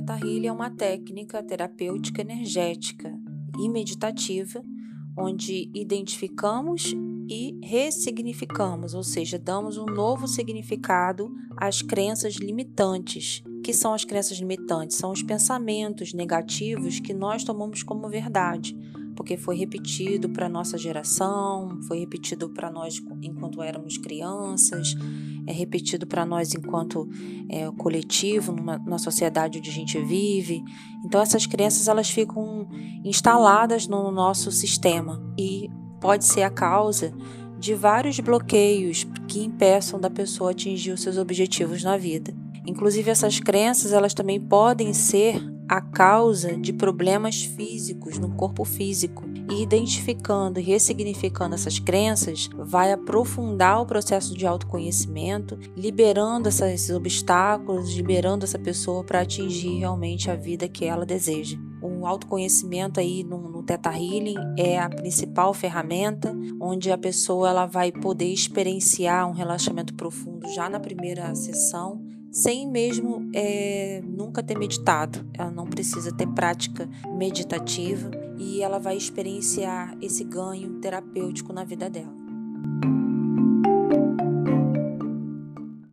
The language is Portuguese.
Teta Healing é uma técnica terapêutica energética e meditativa onde identificamos e ressignificamos, ou seja, damos um novo significado às crenças limitantes. Que são as crenças limitantes? São os pensamentos negativos que nós tomamos como verdade porque foi repetido para nossa geração, foi repetido para nós enquanto éramos crianças, é repetido para nós enquanto é, coletivo, numa, numa sociedade onde a gente vive. Então essas crenças elas ficam instaladas no nosso sistema e pode ser a causa de vários bloqueios que impeçam da pessoa atingir os seus objetivos na vida. Inclusive essas crenças elas também podem ser a causa de problemas físicos no corpo físico. E identificando e ressignificando essas crenças, vai aprofundar o processo de autoconhecimento, liberando esses obstáculos, liberando essa pessoa para atingir realmente a vida que ela deseja. O autoconhecimento aí no, no Theta Healing é a principal ferramenta, onde a pessoa ela vai poder experienciar um relaxamento profundo já na primeira sessão sem mesmo é, nunca ter meditado. Ela não precisa ter prática meditativa e ela vai experienciar esse ganho terapêutico na vida dela.